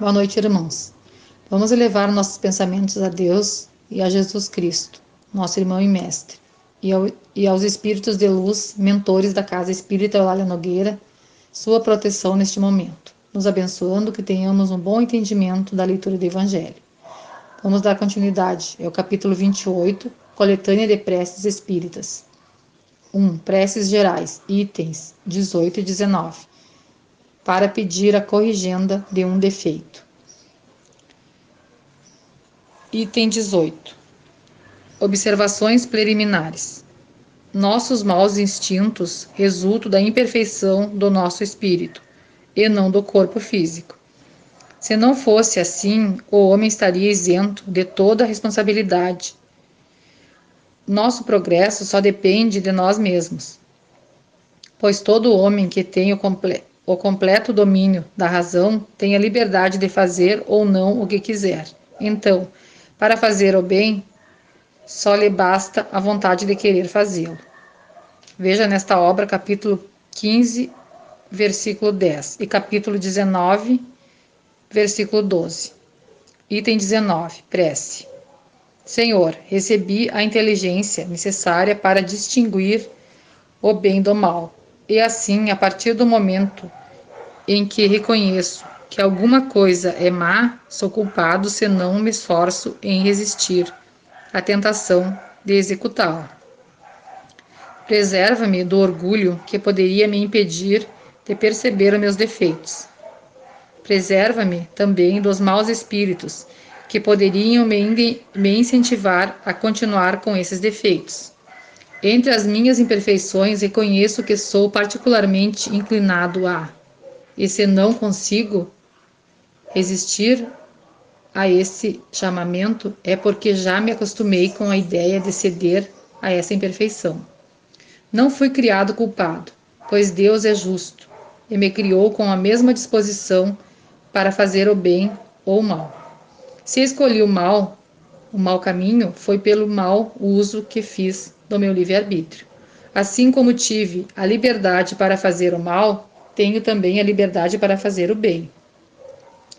Boa noite, irmãos. Vamos elevar nossos pensamentos a Deus e a Jesus Cristo, nosso irmão e mestre, e, ao, e aos espíritos de luz, mentores da Casa Espírita Eulália Nogueira, sua proteção neste momento, nos abençoando que tenhamos um bom entendimento da leitura do Evangelho. Vamos dar continuidade, é o capítulo 28, Coletânea de Preces Espíritas. 1. Preces gerais, itens 18 e 19 para pedir a corrigenda de um defeito. Item 18. Observações preliminares. Nossos maus instintos resultam da imperfeição do nosso espírito e não do corpo físico. Se não fosse assim, o homem estaria isento de toda responsabilidade. Nosso progresso só depende de nós mesmos, pois todo homem que tem o, completo o completo domínio da razão tem a liberdade de fazer ou não o que quiser. Então, para fazer o bem, só lhe basta a vontade de querer fazê-lo. Veja nesta obra capítulo 15, versículo 10 e capítulo 19, versículo 12. Item 19, prece. Senhor, recebi a inteligência necessária para distinguir o bem do mal. E assim, a partir do momento em que reconheço que alguma coisa é má, sou culpado se não me esforço em resistir à tentação de executá-la. Preserva-me do orgulho que poderia me impedir de perceber meus defeitos. Preserva-me também dos maus espíritos que poderiam me, me incentivar a continuar com esses defeitos. Entre as minhas imperfeições, reconheço que sou particularmente inclinado a e se não consigo resistir a esse chamamento, é porque já me acostumei com a ideia de ceder a essa imperfeição. Não fui criado culpado, pois Deus é justo e me criou com a mesma disposição para fazer o bem ou o mal. Se escolhi o mal, o mau caminho, foi pelo mau uso que fiz do meu livre-arbítrio. Assim como tive a liberdade para fazer o mal, tenho também a liberdade para fazer o bem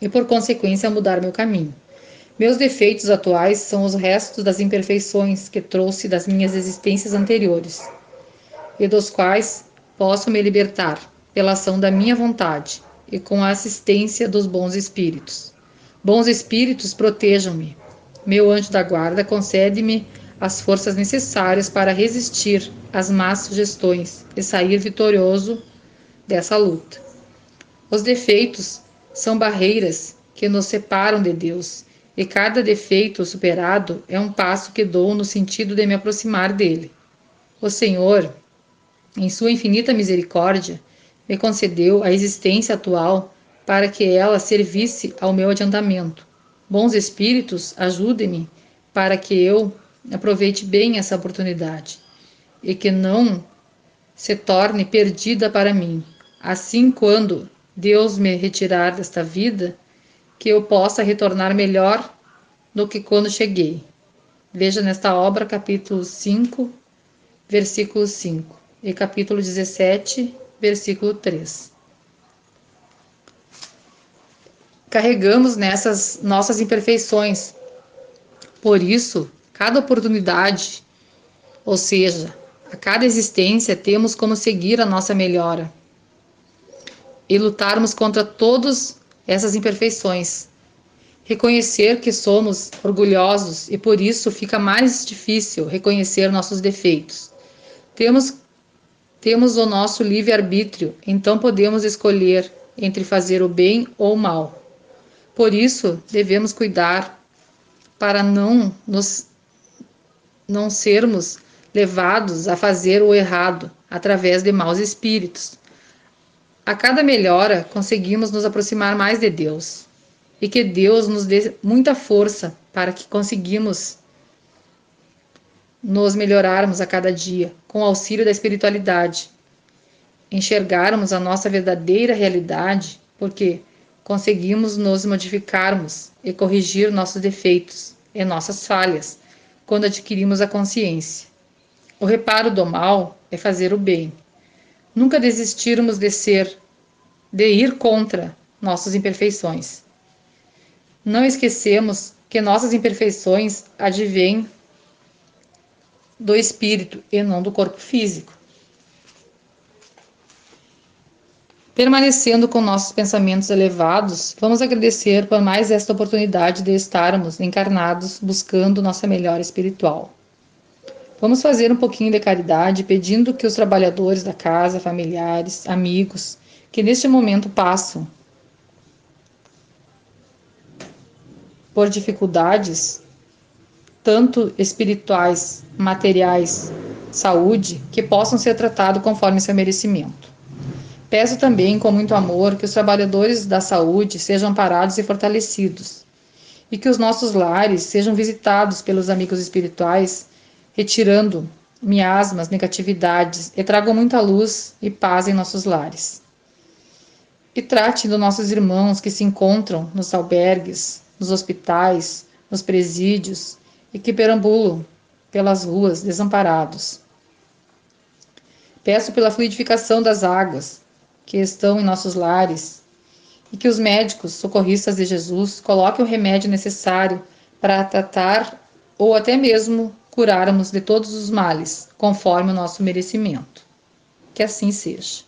e, por consequência, mudar meu caminho. Meus defeitos atuais são os restos das imperfeições que trouxe das minhas existências anteriores e dos quais posso me libertar pela ação da minha vontade e com a assistência dos bons espíritos. Bons espíritos, protejam-me. Meu anjo da guarda concede-me as forças necessárias para resistir às más sugestões e sair vitorioso dessa luta. Os defeitos são barreiras que nos separam de Deus, e cada defeito superado é um passo que dou no sentido de me aproximar dele. O Senhor, em sua infinita misericórdia, me concedeu a existência atual para que ela servisse ao meu adiantamento. Bons espíritos, ajudem-me para que eu aproveite bem essa oportunidade e que não se torne perdida para mim. Assim, quando Deus me retirar desta vida, que eu possa retornar melhor do que quando cheguei. Veja nesta obra capítulo 5, versículo 5 e capítulo 17, versículo 3. Carregamos nessas nossas imperfeições. Por isso, cada oportunidade, ou seja, a cada existência temos como seguir a nossa melhora e lutarmos contra todas essas imperfeições. Reconhecer que somos orgulhosos e por isso fica mais difícil reconhecer nossos defeitos. Temos temos o nosso livre-arbítrio, então podemos escolher entre fazer o bem ou o mal. Por isso, devemos cuidar para não nos não sermos levados a fazer o errado através de maus espíritos. A cada melhora, conseguimos nos aproximar mais de Deus e que Deus nos dê muita força para que conseguimos nos melhorarmos a cada dia com o auxílio da espiritualidade, enxergarmos a nossa verdadeira realidade, porque conseguimos nos modificarmos e corrigir nossos defeitos e nossas falhas quando adquirimos a consciência. O reparo do mal é fazer o bem. Nunca desistirmos de ser, de ir contra nossas imperfeições. Não esquecemos que nossas imperfeições advêm do espírito e não do corpo físico. Permanecendo com nossos pensamentos elevados, vamos agradecer por mais esta oportunidade de estarmos encarnados buscando nossa melhora espiritual. Vamos fazer um pouquinho de caridade pedindo que os trabalhadores da casa, familiares, amigos, que neste momento passam por dificuldades, tanto espirituais, materiais, saúde, que possam ser tratados conforme seu merecimento. Peço também, com muito amor, que os trabalhadores da saúde sejam parados e fortalecidos, e que os nossos lares sejam visitados pelos amigos espirituais, retirando miasmas, negatividades, e tragam muita luz e paz em nossos lares. E trate dos nossos irmãos que se encontram nos albergues, nos hospitais, nos presídios e que perambulam pelas ruas desamparados. Peço pela fluidificação das águas, que estão em nossos lares e que os médicos socorristas de Jesus coloquem o remédio necessário para tratar ou até mesmo curarmos de todos os males, conforme o nosso merecimento. Que assim seja.